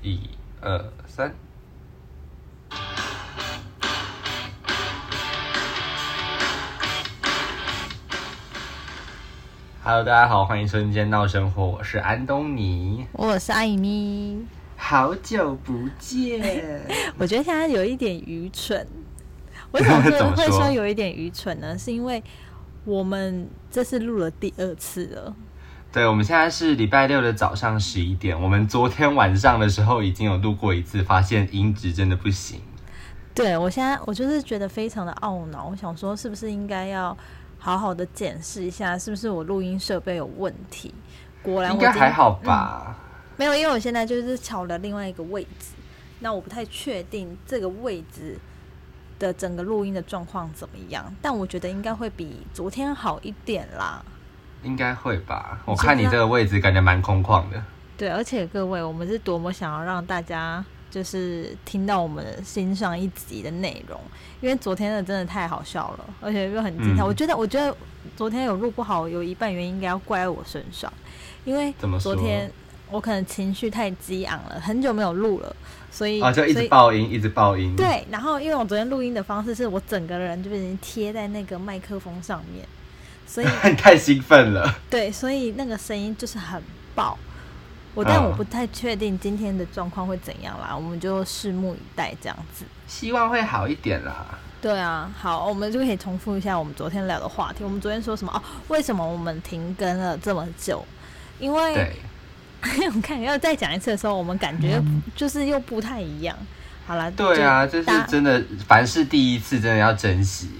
一二三。Hello，大家好，欢迎收听闹生活，我是安东尼，我是艾米。好久不见，我觉得现在有一点愚蠢。为什么会会说有一点愚蠢呢？是因为我们这是录了第二次了。对，我们现在是礼拜六的早上十一点。我们昨天晚上的时候已经有录过一次，发现音质真的不行。对我现在我就是觉得非常的懊恼，我想说是不是应该要好好的检视一下，是不是我录音设备有问题？果然应该还好吧？没有，因为我现在就是巧了另外一个位置，那我不太确定这个位置的整个录音的状况怎么样，但我觉得应该会比昨天好一点啦。应该会吧，我看你这个位置感觉蛮空旷的。对，而且各位，我们是多么想要让大家就是听到我们新上一集的内容，因为昨天的真的太好笑了，而且又很精彩。我觉得，我觉得昨天有录不好，有一半原因应该要怪在我身上，因为昨天我可能情绪太激昂了，很久没有录了，所以啊就一直爆音，一直爆音。对，然后因为我昨天录音的方式是我整个人就已经贴在那个麦克风上面。所以你 太兴奋了，对，所以那个声音就是很爆。我但我不太确定今天的状况会怎样啦，我们就拭目以待这样子。希望会好一点啦。对啊，好，我们就可以重复一下我们昨天聊的话题。我们昨天说什么？哦，为什么我们停更了这么久？因为 我看要再讲一次的时候，我们感觉就是又不太一样。好了，对啊，这是真的，凡是第一次，真的要珍惜。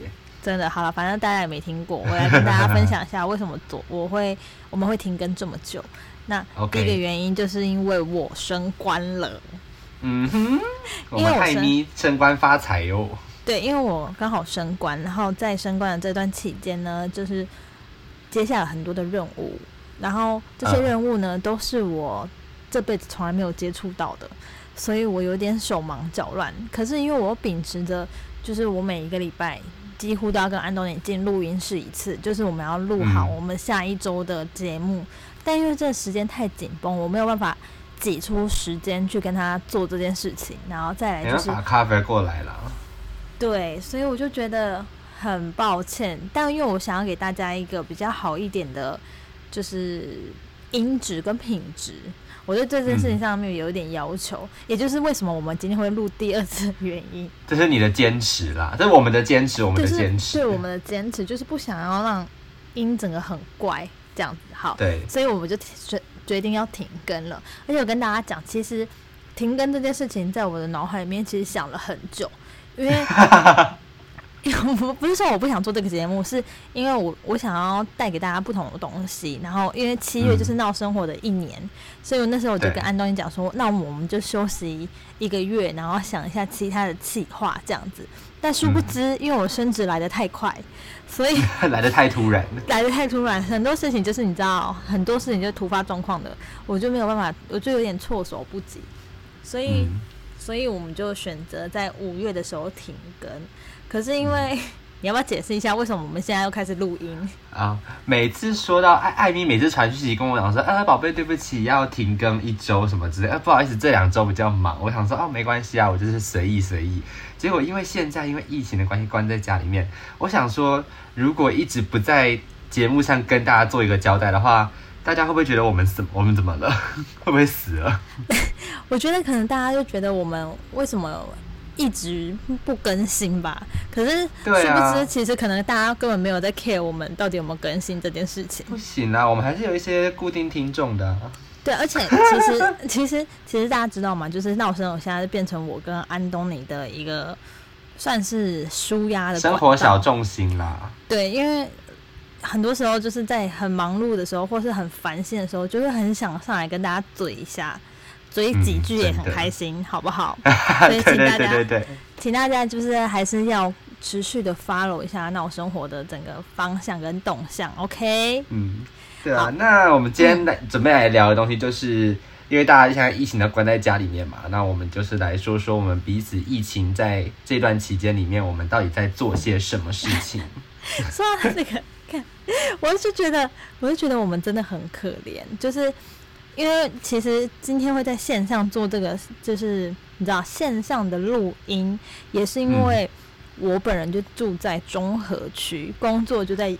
真的好了，反正大家也没听过，我来跟大家分享一下为什么做 我会我们会停更这么久。那第一个原因就是因为我升官了。嗯哼，因为我升升官发财哟。对，因为我刚好升官，然后在升官的这段期间呢，就是接下了很多的任务，然后这些任务呢都是我这辈子从来没有接触到的，所以我有点手忙脚乱。可是因为我秉持着，就是我每一个礼拜。几乎都要跟安东尼进录音室一次，就是我们要录好我们下一周的节目。但因为这时间太紧绷，我没有办法挤出时间去跟他做这件事情。然后再来就是把咖啡过来了。对，所以我就觉得很抱歉。但因为我想要给大家一个比较好一点的，就是音质跟品质。我对这件事情上面有一点要求，也就是为什么我们今天会录第二次原因。这是你的坚持啦，这是我们的坚持，我们的坚持，对我们的坚持就是不想要让音整个很怪这样子。好，对，所以我们就决决定要停更了。而且我跟大家讲，其实停更这件事情在我的脑海里面其实想了很久，因为。不不是说我不想做这个节目，是因为我我想要带给大家不同的东西。然后因为七月就是闹生活的一年，所以我那时候我就跟安东尼讲说，那我们就休息一个月，然后想一下其他的计划这样子。但殊不知，因为我升职来的太快，所以 来的太突然，来的太突然，很多事情就是你知道，很多事情就突发状况的，我就没有办法，我就有点措手不及。所以，所以我们就选择在五月的时候停更。可是因为 你要不要解释一下为什么我们现在又开始录音啊？每次说到艾艾米，每次传讯息跟我讲说，啊，宝贝，对不起，要停更一周什么之类，啊，不好意思，这两周比较忙。我想说，哦，没关系啊，我就是随意随意。结果因为现在因为疫情的关系，关在家里面，我想说，如果一直不在节目上跟大家做一个交代的话，大家会不会觉得我们死？我们怎么了？会不会死了？我觉得可能大家就觉得我们为什么？一直不更新吧，可是殊不知，其实可能大家根本没有在 care 我们到底有没有更新这件事情。不行啊，我们还是有一些固定听众的。对，而且其实 其实其实大家知道吗？就是闹声，我现在变成我跟安东尼的一个算是舒压的生活小重心啦。对，因为很多时候就是在很忙碌的时候，或是很烦心的时候，就会很想上来跟大家嘴一下。所以几句也很开心，好不好？所以请大家，请大家就是还是要持续的 follow 一下闹生活的整个方向跟动向，OK？嗯，对啊。那我们今天来准备来聊的东西，就是因为大家现在疫情都关在家里面嘛，那我们就是来说说我们彼此疫情在这段期间里面，我们到底在做些什么事情。说到这个，看，我就觉得，我就觉得我们真的很可怜，就是。因为其实今天会在线上做这个，就是你知道线上的录音，也是因为我本人就住在中和区，工作就在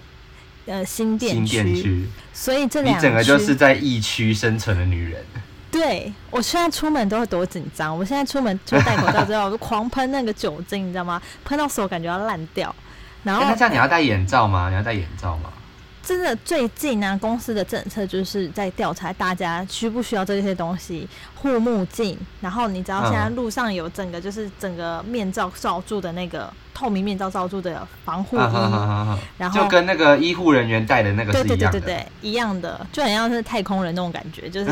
呃新店新店区，所以这你两你整个就是在疫区生存的女人。对我现在出门都会多紧张，我现在出门就戴口罩之后，我就狂喷那个酒精，你知道吗？喷到手感觉要烂掉。然后哎那这样你要戴眼罩吗？你要戴眼罩吗？真的最近呢、公司的政策就是在调查大家需不需要这些东西，护目镜。然后你知道现在嗯路上有整个就是整个面罩罩住的那个透明面罩罩住的防护衣，然后就跟那个医护人员戴的那个对。对对对对，一样的，就很像是太空人那种感觉，就是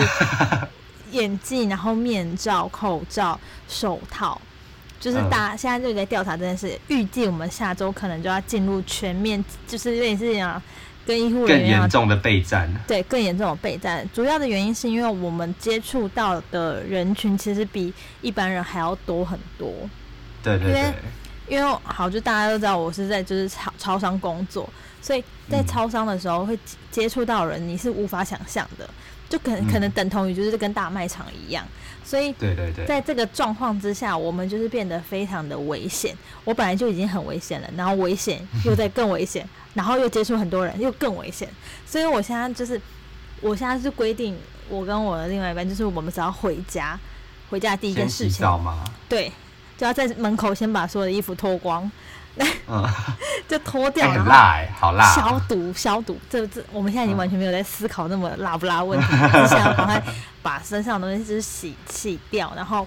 眼镜，然后面罩、口罩、手套，就是大家、现在就在调查这件事。预计我们下周可能就要进入全面，就是类似这样跟医护更人员更严重的备战。对更严重的备战。主要的原因是因为我们接触到的人群其实比一般人还要多很多。对对对因为对，因为好，就大家都知道我是在就是超超商工作，所以在嗯超商的时候会接接触到人，你是无法想象的，就可能、嗯可能等同于就是跟大卖场一样，所以对对对，在这个状况之下，我们就是变得非常的危险。我本来就已经很危险了，然后危险又在更危险，然后又接触很多人，又更危险。所以我现在就是，我现在是规定，我跟我的另外一半，就是我们只要回家，回家第一件事情，吗？对，就要在门口先把所有的衣服脱光，嗯 就脱哎掉，然后很辣哎，好辣。消毒消毒。这这，我们现在已经嗯完全没有在思考那么辣不辣问题，只想要赶快把身上的东西就是洗洗掉，然后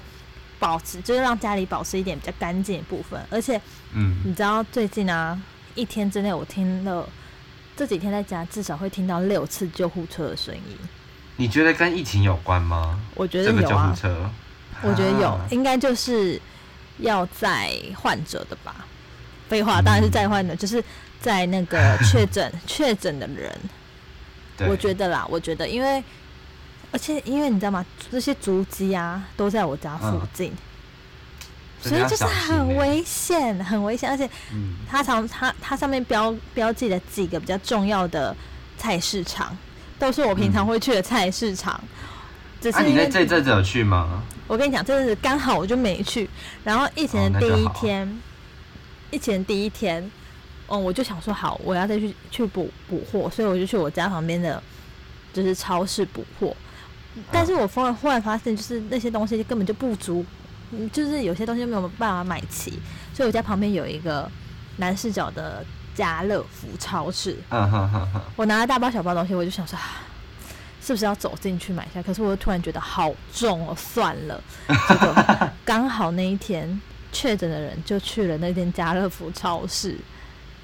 保持就是让家里保持一点比较干净的部分。而且嗯，你知道最近啊，一天之内我听了这几天在家至少会听到六次救护车的声音，你觉得跟疫情有关吗？我觉这个救护得有啊，车，我觉得有啊，应该就是要在患者的吧。废话，当然是在患的，就是在那个 确诊确诊的人，我觉得啦，我觉得因为，而且因为你知道吗？这些足迹啊都在我家附嗯近，所以就是很危险，很危险。而且嗯，它常它它上面标标记了几个比较重要的菜市场，都是我平常嗯会去的菜市场。只啊，你在这阵子有去吗？我跟你讲，真的是刚好我就没去。然后疫情的第一天，疫情的第一天，嗯，我就想说好，我要再去去补补货，所以我就去我家旁边的，就是超市补货。但是我忽然忽然发现，就是那些东西根本就不足，嗯，就是有些东西没有办法买齐，所以我家旁边有一个南视角的家乐福超市，嗯哼哼哼，我拿了大包小包东西，我就想说，啊 是不是要走进去买一下？可是我又突然觉得好重哦，算了。结果刚好那一天确诊的人就去了那间家乐福超市，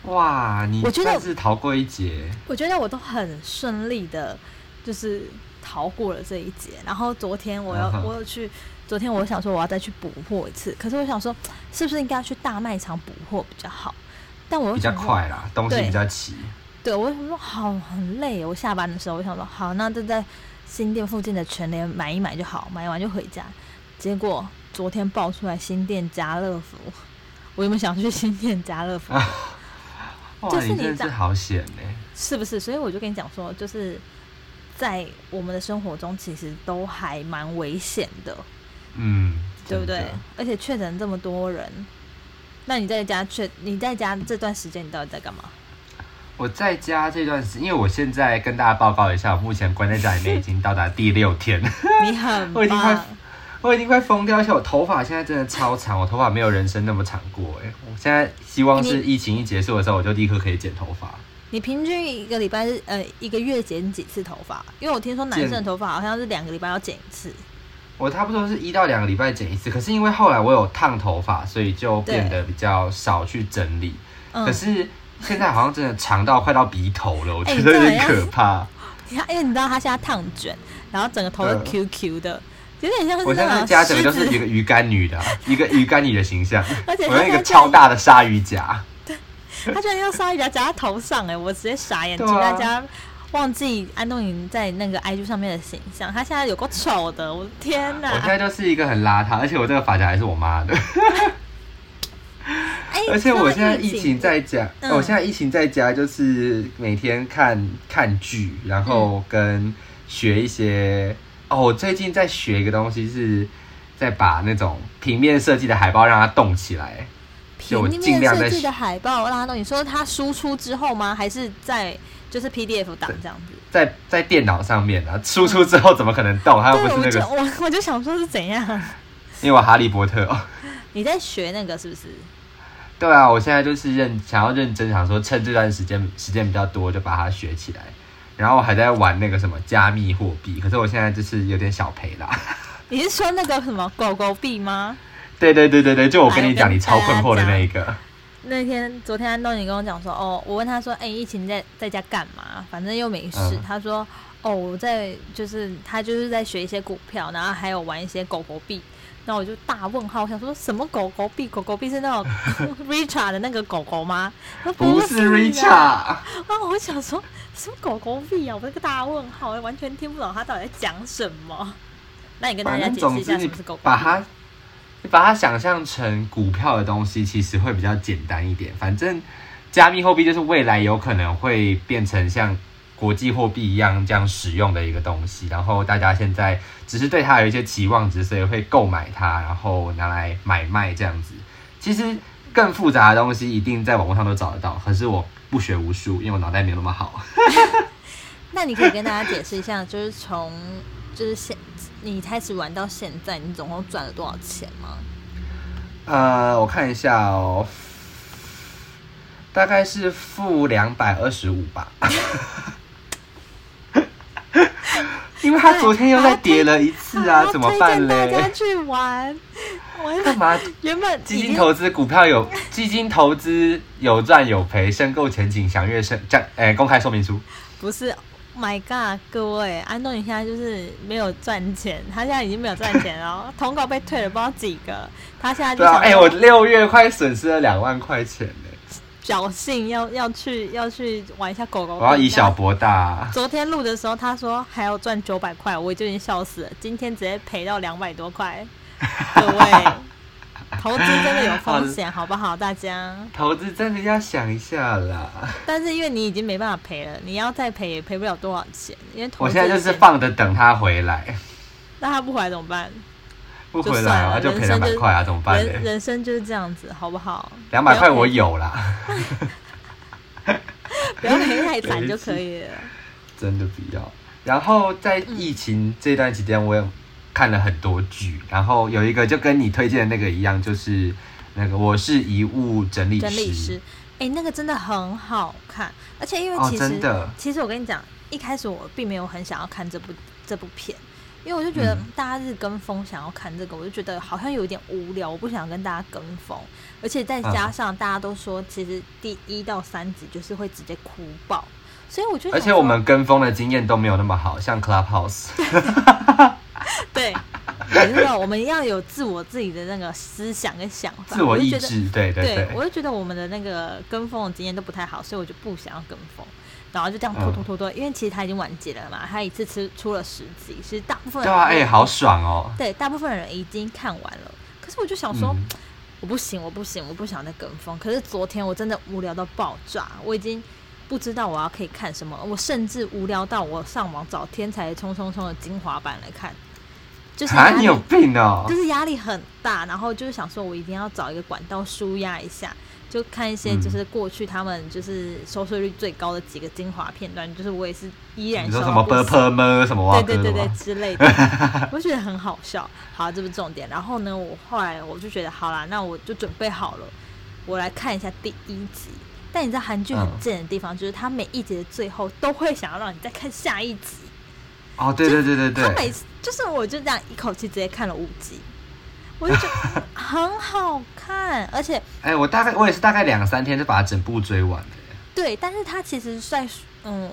哇，你我觉得算是逃过一劫。我觉得我都很顺利的，就是逃过了这一劫。然后昨天我要我有去，昨天我想说我要再去补货一次，可是我想说是不是应该要去大卖场补货比较好？但我又比较快啦，东西比较齐。对，我想说好很累。我下班的时候，我想说好，那就在新店附近的全联买一买就好，买完就回家。结果昨天爆出来新店家乐福，我有没有想去新店家乐福？哇，就是你你真是好险呢。是不是？所以我就跟你讲说，就是在我们的生活中，其实都还蛮危险的，嗯，对不对？而且确诊这么多人，那你在家确你在家这段时间，你到底在干嘛？我在家这段时，因为我现在跟大家报告一下，我目前关在家里面已经到达第六天，你很 我已经快棒，我已经快疯掉，而且我头发现在真的超长，我头发没有人生那么长过哎。我现在希望是疫情一结束的时候，我就立刻可以剪头发。你平均一个礼拜是呃一个月剪几次头发？因为我听说男生的剪头发好像是两个礼拜要剪一次。我差不多是一到两个礼拜剪一次，可是因为后来我有烫头发，所以就变得比较少去整理。嗯可，是现在好像真的长到快到鼻头了，我哎觉得有点可怕。因为你知道他现在烫卷，然后整个头是嗯 QQ 的，有点像是我现在家整个就是一个鱼干女的啊、一个鱼干女的形象。而且我用一个超大的鲨鱼夹，对他居然用鲨鱼夹夹在头上，哎，我直接傻眼，对啊。请大家忘记安东尼在那个 IG 上面的形象，他现在有够丑的，我的天我现！在就是一个很邋遢，而且我这个发夹还是我妈的。哎，而且我现在疫情在家，嗯。我现在疫情在家就是每天看看剧，然后跟学一些哦，哦，我最近在学一个东西，是在把那种平面设计的海报让它动起来。平面设计的海报让它动，你说它输出之后吗？还是在就是 PDF 档这样子？在在电脑上面啊，输出之后怎么可能动？它又不对，是那我就个，我我就想说是怎样？因为我哈利波特哦。你在学那个是不是？对啊，我现在就是认想要认真想说，趁这段时间时间比较多，就把它学起来。然后我还在玩那个什么加密货币，可是我现在就是有点小赔啦。你是说那个什么狗狗币吗？对对对对对，就我跟你讲，你超困惑的那一个。那天昨天安东尼跟我讲说，哦，我问他说，哎、疫情在在家干嘛？反正又没事。嗯他说，哦，我在就是他就是在学一些股票，然后还有玩一些狗狗币。那我就大问号，我想说什么狗狗币？狗狗币是那种 Richard 的那个狗狗吗？不是啊 Richard，啊，我想说什么狗狗币啊？我这个大问号，我完全听不懂他到底在讲什么。那你跟大家解释一下什么是狗狗币？把它你把它想象成股票的东西，其实会比较简单一点。反正加密货币就是未来有可能会变成像国际货币一样这样使用的一个东西，然后大家现在只是对它有一些期望值，所以会购买它，然后拿来买卖这样子。其实更复杂的东西一定在网络上都找得到，可是我不学无术，因为我脑袋没有那么好。那你可以跟大家解释一下，就是从就是现你开始玩到现在，你总共赚了多少钱吗？呃，我看一下哦，大概是负两百二十五吧。因为他昨天又再跌了一次啊，怎么办推荐大家嘞？去玩，干嘛？原本基金投资股票有基金投资有赚有赔，申购前景详阅申这诶、公开说明书。不是。My God，各位，安东尼现在就是没有赚钱，他现在已经没有赚钱了，通告被退了不知道几个，他现在就对啊，哎、我六月快损失了两万块钱呢，侥幸要要去要去玩一下狗狗。我要以小博大。昨天录的时候，他说还要赚九百块，我就已经笑死了。今天直接赔到两百多块，各位，投资真的有风险，好不好？大家，投资真的要想一下啦。但是因为你已经没办法赔了，你要再赔也赔不了多少钱，因为我现在就是，放着等他回来，那他不回来怎么办？不回来啊就赔两百块啊，怎么办人？人生就是这样子，好不好？两百块我有啦，不要赔太惨就可以了。真的不要。然后在疫情这段期间，我也看了很多剧，然后有一个就跟你推荐的那个一样，就是那个我是遗物整理师。整理师，哎、那个真的很好看，而且因为哦其实、真的其实我跟你讲，一开始我并没有很想要看这部这部片，因为我就觉得嗯大家是跟风想要看这个，我就觉得好像有一点无聊，我不想跟大家跟风，而且再加上大家都说，其实第一到三集就是会直接哭爆，所以我就想而且我说们跟风的经验都没有那么好，像 Clubhouse。对。也是说我们要有自我自己的那个思想跟想法，自我意志，对对对，我就觉得我们的那个跟风的经验都不太好，所以我就不想要跟风，然后就这样拖拖拖拖，因为其实他已经完结了嘛，他一次吃出了十集，其实大部分人对啊，哎、好爽哦。对大部分人已经看完了，可是我就想说，嗯我不行，我不行，我不想再跟风。可是昨天我真的无聊到爆炸，我已经不知道我要可以看什么，我甚至无聊到我上网找《天才冲冲冲》的精华版来看，就是啊，你有病哦就！是压力很大，然后就是想说，我一定要找一个管道舒压一下，就看一些嗯就是过去他们就是收视率最高的几个精华片段，就是我也是依然你说什么 b 行 p m 什么哇对对对对之类的，我就觉得很好笑。好，这不是重点。然后呢，我后来我就觉得，好啦，那我就准备好了，我来看一下第一集。但你知道韩剧很嗯贱的地方，就是它每一集的最后都会想要让你再看下一集。哦，对对对对对，他每次就是我就这样一口气直接看了五集，我就觉得 很好看，而且哎、我大概我也是大概两三天就把它整部追完了。对，但是它其实在嗯，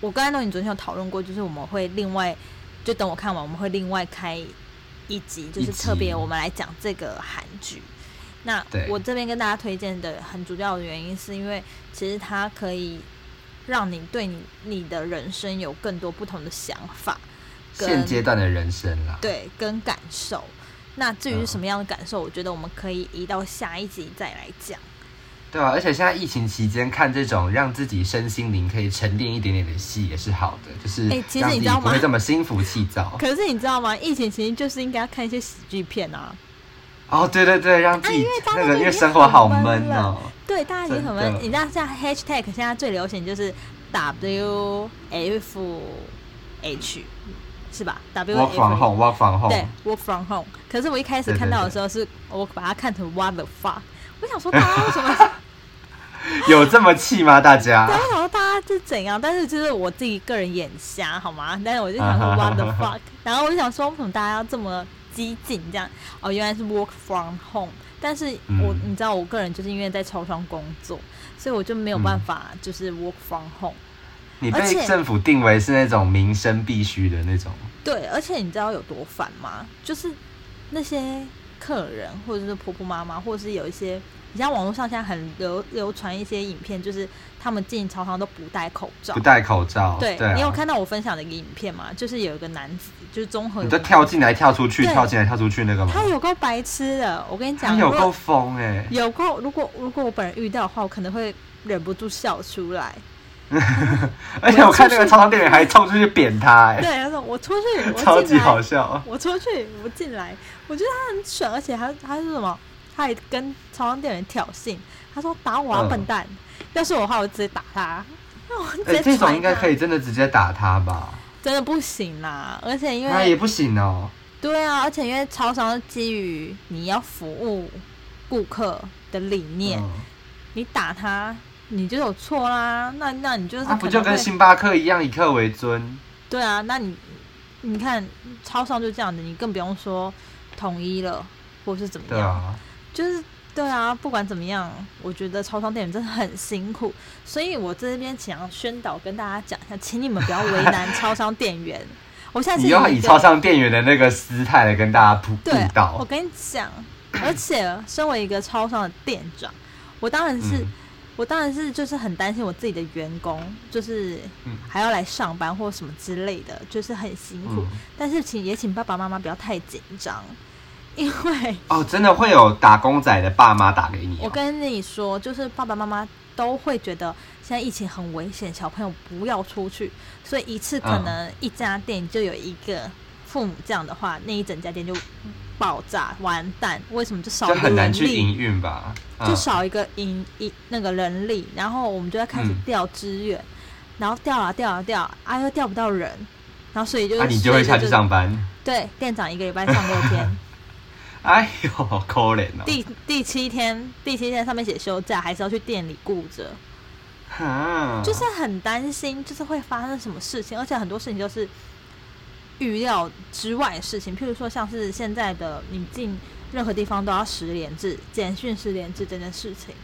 我跟安东尼昨天有讨论过，就是我们会另外就等我看完，我们会另外开一集，就是特别我们来讲这个韩剧。那我这边跟大家推荐的很主要的原因，是因为其实它可以让你对你你的人生有更多不同的想法，跟现阶段的人生啦，对，跟感受。那至于是嗯什么样的感受，我觉得我们可以移到下一集再来讲。对啊，而且现在疫情期间看这种让自己身心灵可以沉淀一点点的戏也是好的，就是哎其实你知道吗不会这么心浮气躁。可是你知道吗？疫情期间就是应该要看一些喜剧片啊。哦，对对对，让自己那个因为生活好很闷哦。对，大家已经很闷。你知道现在 hashtag 现在最流行就是 W F H 是吧？W Work from home，work from home。对 Work from home。可是我一开始看到的时候是，我把它看成 What the fuck。我想说 大家为什么？有这么气吗？大家对，？我想说大家是怎样？但是就是我自己个人眼瞎好吗？但是我就想说 What the fuck。然后我就想说，为什么大家要这么激进这样？哦，原来是 Work from home。但是我、嗯你知道，我个人就是因为在超商工作，所以我就没有办嗯法就是 Work from home。你被政府定为是那种民生必须的那种。对，而且你知道有多烦吗？就是那些客人，或者是婆婆妈妈，或者是有一些，你像网络上现在很流流传一些影片，就是他们进超商都不戴口罩不。戴口罩，对對啊你有看到我分享的一个影片吗？就是有一个男子，就是综合，你就跳进来跳出去，跳进来跳出去那个吗？他有够白痴的。我跟你讲，他有够疯哎！有够，如果如果我本人遇到的话，我可能会忍不住笑出来。而且我看那个超商店员还冲出去扁他哎，对，他说我出去，我超级好笑。我出去，我进来，我觉得他很蠢，而且他他是什么？他还跟超商店员挑衅，他说打我啊，嗯笨蛋！要是我的话，我直接打他。那我直哎，接这种应该可以，真的直接打他吧？真的不行啦！而且因为那也不行哦。对啊，而且因为超商是基于你要服务顾客的理念，嗯你打他，你就有错啦。那那你就是那不就跟星巴克一样以客为尊？对啊？那你你看超商就这样的，你更不用说统一了，或是怎么样。就是对啊，不管怎么样，我觉得超商店员真的很辛苦，所以我这边想要宣导跟大家讲一下，请你们不要为难超商店员。我现在你要以超商店员的那个姿态来跟大家布布对，我。跟你讲，而且身为一个超商的店长，我当然是、嗯我当然是就是很担心我自己的员工，就是嗯还要来上班或什么之类的，就是很辛苦。嗯但是请也请爸爸妈妈不要太紧张，因为哦，真的会有打工仔的爸妈打给你哦。我跟你说，就是爸爸妈妈都会觉得现在疫情很危险，小朋友不要出去，所以一次可嗯能一家店就有一个父母这样的话，那一整家店就爆炸完蛋。为什么就少就一个很难去？营运吧？嗯就少一个营一那个人力，然后我们就要开始嗯调资源，然后调啊调啊调啊，又调不到人，然后所以就那、啊你就会下去上班。对店长一个礼拜上六天，哎呦，好可怜哦。第第七天第七天上面写休假，还是要去店里顾着。哈就是很担心，就是会发生什么事情，而且很多事情都是预料之外的事情。譬如说，像是现在的你进任何地方都要十连制、简讯十连制这件事情，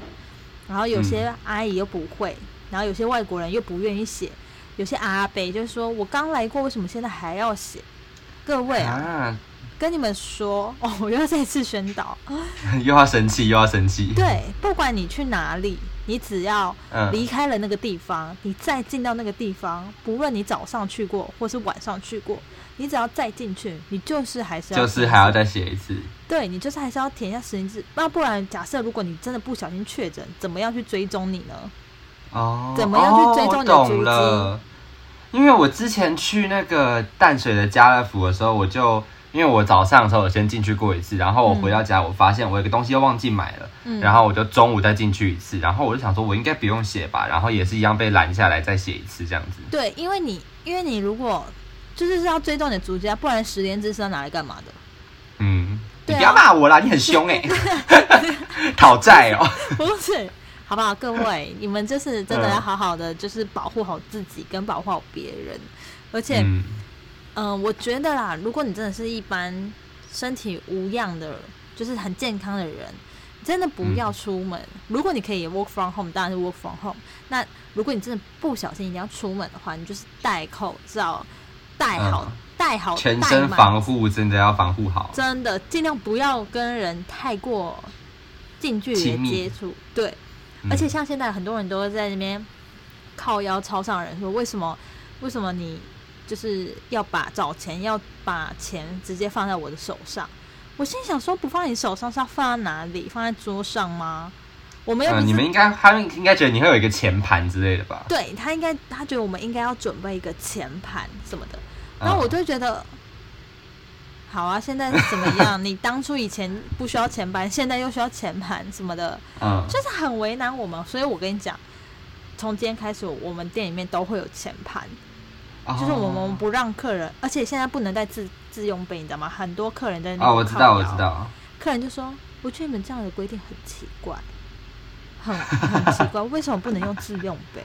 然后有些阿姨又不会，然后有些外国人又不愿意写，有些阿北就是说我刚来过，为什么现在还要写？各位啊，啊，跟你们说哦，我又要再次宣导，又要生气，又要生气。对，不管你去哪里，你只要嗯离开了那个地方，你再进到那个地方，不论你早上去过或是晚上去过，你只要再进去，你就是还是要就是还要再写一次。对你就是还是要填一下实名制，那不然假设如果你真的不小心确诊，怎么样去追踪你呢？哦，怎么样去追踪你的哦我足迹懂了。因为我之前去那个淡水的家乐福的时候，我就因为我早上的时候我先进去过一次，然后我回到家，我发现我有个东西又忘记买了，嗯，然后我就中午再进去一次，然后我就想说，我应该不用写吧，然后也是一样被拦下来再写一次这样子。对，因为你因为你如果就是是要追踪你的足迹啊，不然十连制是要拿来干嘛的？嗯，你不要骂我啦，你很凶哎、讨债哦。不是，好不好？各位，你们就是真的嗯要好好的，就是保护好自己跟保护好别人，而且。嗯，嗯、我觉得啦，如果你真的是一般身体无恙的，就是很健康的人，真的不嗯要出门。如果你可以 work from home，当然是 work from home。那如果你真的不小心一定要出门的话，你就是戴口罩，戴好，嗯戴好，全戴满身防护真的要防护好。真的尽量不要跟人太过近距离的密接触。对，嗯而且像现在很多人都会在那边靠腰超上人说，为什么为什么你就是要把找钱要把钱直接放在我的手上？我心想说，不放你手上是要放在哪里？放在桌上吗？我们又不嗯，是、你们应该他们应该觉得你会有一个前盘之类的吧？对他应该他觉得我们应该要准备一个前盘什么的，嗯然后我就觉得。好啊，现在是怎么样？你当初以前不需要前盘，现在又需要前盘什么的，嗯，就是很为难我们。所以我跟你讲，从今天开始，我们店里面都会有前盘，就是我们哦不让客人，而且现在不能带自自用杯，你知道吗？很多客人在哦，我知道，我知。道，客人就说：“我觉得你们这样的规定很奇怪，很很奇怪，为什么不能用自用杯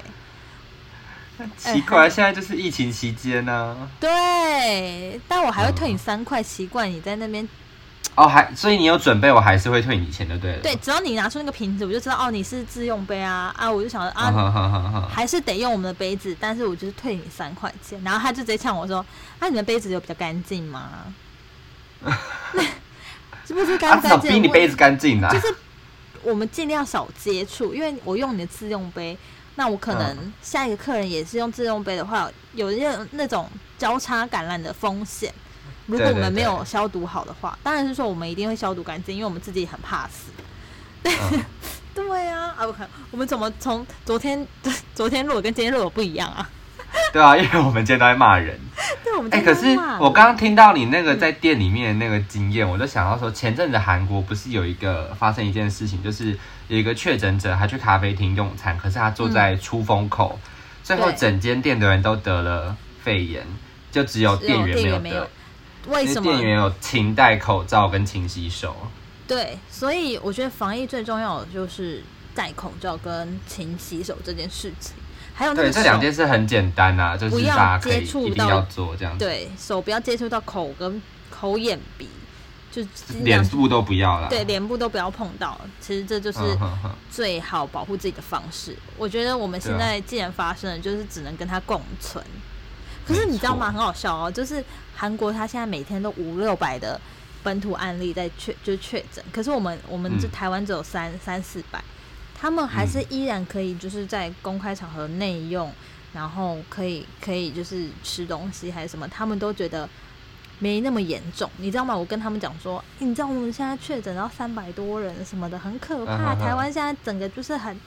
奇怪，现在就是疫情期间呢、？”对，但我还会退你三块，奇怪你在那边。哦，还所以你有准备，我还是会退你钱，就对了。对，只要你拿出那个瓶子，我就知道哦，你是自用杯啊啊！我就想着啊。还是得用我们的杯子，但是我就是退你三块钱。然后他就直接呛我说：“啊，你的杯子有比较干净吗？” 是不是干啊，不干净？比你杯子干净啊。就是我们尽量少接触，因为我用你的自用杯，那我可能下一个客人也是用自动杯的话，有那那种交叉感染的风险。如果我们没有消毒好的话，当然是说我们一定会消毒干净，因为我们自己很怕死。嗯对啊，啊，我看我们怎么从昨天 昨天录的跟今天录的不一样啊？对啊，因为我们今天都在骂人。对，我们可是我刚刚听到你那个在店里面的那个经验，我就想到说，前阵子韩国不是有一个发生一件事情，就是有一个确诊者，他去咖啡厅用餐，可是他坐在出风口，最后整间店的人都得了肺炎，就只有店员没有得，为什么？店员有勤戴口罩跟勤洗手。对，所以我觉得防疫最重要的就是戴口罩跟勤洗手这件事情，还有那对，个这两件事很简单啊，就是不要接触到一定要做这样子，对手不要接触到口跟口眼鼻，就脸部都不要啦。对脸部都不要碰到。其实这就是最好保护自己的方式。我觉得我们现在既然发生了，就是只能跟它共存。可是你知道吗？很好笑哦，就是韩国它现在每天都五六百的本土案例在确就是确诊，可是我们我们这嗯台湾只有三、三四百，他们还是依然可以就是在公开场合内用，然后可以可以就是吃东西还是什么，他们都觉得没那么严重，你知道吗？我跟他们讲说，欸你知道我们现在确诊到三百多人什么的，很可怕。台湾现在整个就是很，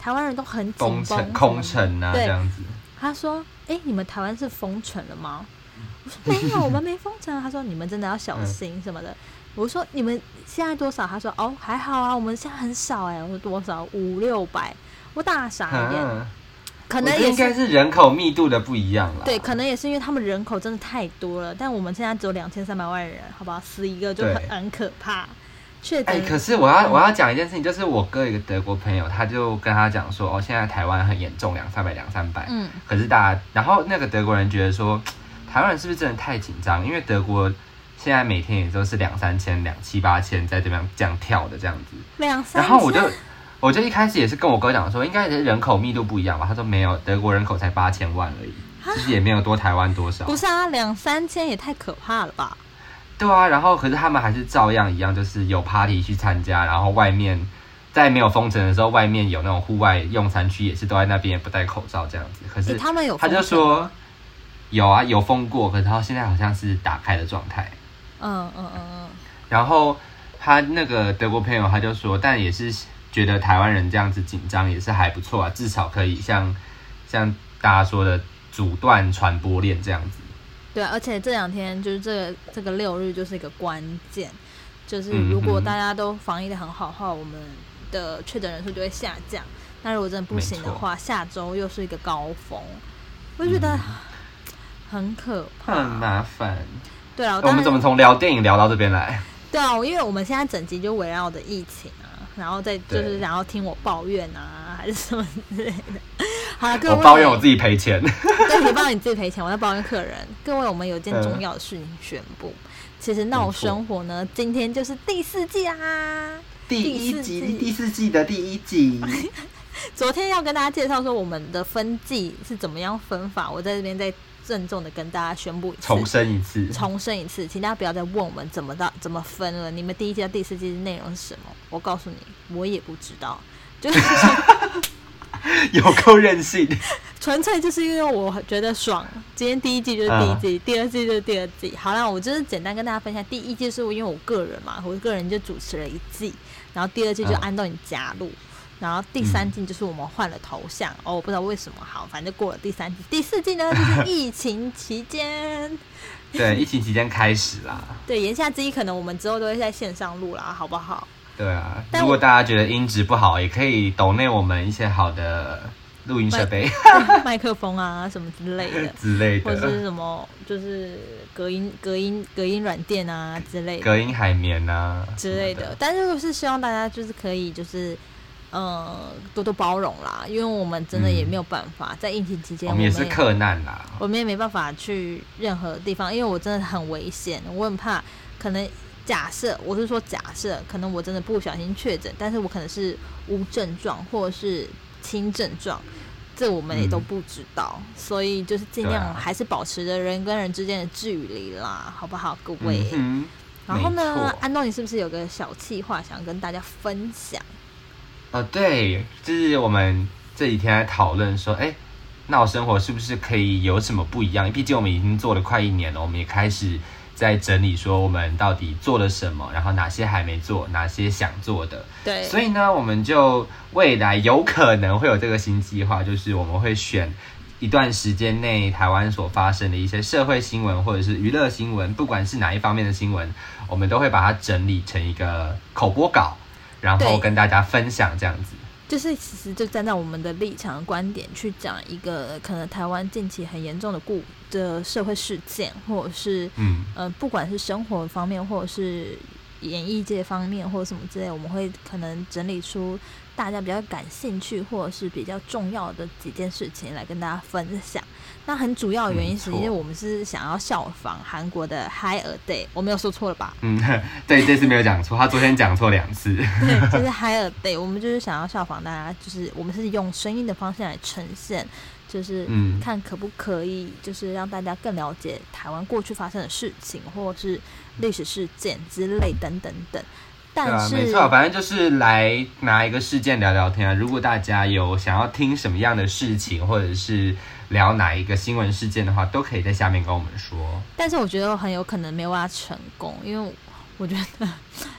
台湾人都很紧绷空城啊，对这样子。他说：“哎、你们台湾是封城了吗？”我说：“ 没有，我们没封城啊。”他说：“你们真的要嗯小心什么的。我说：“你们现在多少？”他说：“哦，还好啊，我们现在很少哎、我说：“多少？五六百。”我大傻眼，嗯，可能也应该是是人口密度的不一样了。对，可能也是因为他们人口真的太多了，但我们现在只有两千三百万人，好不好？死一个就很很可怕。确哎、诊，可是我要我要讲一件事情，就是我哥一个德国朋友，他就跟他讲说，哦，现在台湾很严重，两三百两三百，嗯，可是大家，然后那个德国人觉得说，台湾人是不是真的太紧张？因为德国现在每天也都是两三千、两七八千在这边这样跳的这样子，两三千。然后我就我就一开始也是跟我哥讲说，应该是人口密度不一样吧，他说没有，德国人口才八千万而已，其实也没有多台湾多少。不是啊，两三千也太可怕了吧？对啊，然后可是他们还是照样一样，就是有 party 去参加，然后外面在没有封城的时候，外面有那种户外用餐区，也是都在那边也不戴口罩这样子。可是他们有他就说有啊，有封过，可是他现在好像是打开的状态。嗯嗯嗯嗯，然后他那个德国朋友他就说，但也是觉得台湾人这样子紧张也是还不错啊，至少可以像像大家说的阻断传播链这样子。对啊，而且这两天就是这个这个六日就是一个关键，就是嗯如果嗯大家都防疫的很好的话，我们的确诊人数就会下降。那如果真的不行的话，下周又是一个高峰，我就觉得嗯很可怕。很麻烦。对啊，我们怎么从聊电影聊到这边来？对啊，因为我们现在整集就围绕着疫情啊，然后再就是对然后听我抱怨啊，还是什么之类的。好了，各位，我抱怨我自己赔钱。对，你抱怨你自己赔钱，我在抱怨客人。各位，我们有一件嗯重要的事情宣布，其实《闹生活》呢，今天就是第四季啊。第一季集第四季的第一集，昨天要跟大家介绍说我们的分季是怎么样分法，我在这边再郑重的跟大家宣布一次，重申一次。重申一次，请大家不要再问我们怎么到怎么分了。你们第一季到第四季的内容是什么？我告诉你，我也不知道，就是 有够任性。纯粹就是因为我觉得爽。今天第一季就是第一季，第二季就是第二季。好啦，我就是简单跟大家分享，第一季是因为我个人嘛，我个人就主持了一季，然后第二季就嗯安到你加入。然后第三季就是我们换了头像、哦，我不知道为什么，好，反正就过了第三季。第四季呢，就是疫情期间，对，疫情期间开始啦。对，言下之意可能我们之后都会在线上录啦，好不好？对啊，如果大家觉得音质不好，也可以抖内我们一些好的录音设备 麦克风啊什么之类的，之类或者是，什么就是隔音、隔音、隔音软垫啊之类的。隔音海绵啊之类的。。但是就是希望大家就是可以就是呃多多包容啦，因为我们真的也没有办法、在疫情期间，我们也是克难啦，我们也没办法去任何地方，因为我真的很危险，我很怕可能。假设我是说假设，可能我真的不小心确诊，但是我可能是无症状或者是轻症状，这我们也都不知道，所以就是尽量还是保持着人跟人之间的距离啦，好不好，各位？嗯然后呢，安东尼是不是有个小计划想跟大家分享？哦，对，就是我们这几天在讨论说，哎，闹生活是不是可以有什么不一样？毕竟我们已经做了快一年了，我们也开始在整理说我们到底做了什么，然后哪些还没做，哪些想做的。对，所以呢，我们就未来有可能会有这个新计划，就是我们会选一段时间内台湾所发生的一些社会新闻或者是娱乐新闻，不管是哪一方面的新闻，我们都会把它整理成一个口播稿，然后跟大家分享这样子。就是其实就站在我们的立场观点去讲一个可能台湾近期很严重的故的社会事件，或者是嗯，呃不管是生活方面，或者是演艺界方面，或者什么之类，我们会可能整理出大家比较感兴趣或者是比较重要的几件事情来跟大家分享。那很主要的原因是因为我们是想要效仿韩国的 High a Day，我没有说错了吧？嗯，对，这次没有讲错，他昨天讲错两次。对，就是 Higher Day，我们就是想要效仿大家，就是我们是用声音的方式来呈现，就是嗯看可不可以，就是让大家更了解台湾过去发生的事情，或者是历史事件之类等等等。对啊，但是，没错，反正就是来拿一个事件聊聊天啊。如果大家有想要听什么样的事情，或者是聊哪一个新闻事件的话，都可以在下面跟我们说。但是我觉得很有可能没有办法成功，因为我觉得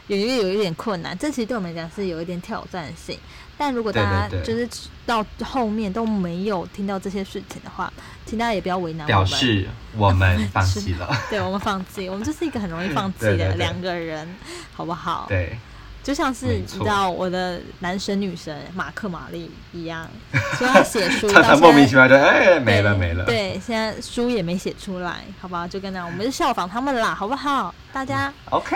有一个有一点困难。这其实对我们来讲是有一点挑战性。但如果大家就是到后面都没有听到这些事情的话，请大家也不要为难我们。表示我们放弃了。对我们放弃，我们就是一个很容易放弃的 两个人，好不好？对，就像是你知道我的男神女神马克玛丽一样，说他写书常到常莫名其。妙就，哎，没了没了。对，现在书也没写出来，好不好？就跟那我们就效仿他们啦，好不好？大家，OK，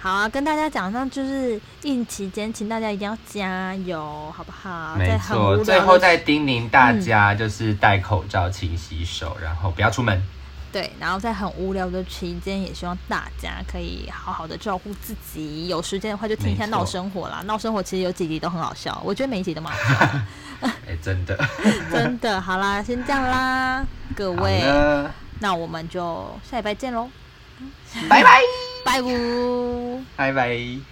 好啊，跟大家讲，那就是疫情期间，请大家一定要加油，好不好？没错。最后再叮咛大家，就是戴口罩、勤洗手，然后不要出门。对，然后在很无聊的期间，也希望大家可以好好的照顾自己。有时间的话，就听一下《闹生活》啦，《闹生活》其实有几集都很好笑，我觉得每一集都蛮好笑的，哎，真的。真的。好啦，先这样啦，各位，那我们就下礼拜见喽，拜拜，拜拜。拜拜。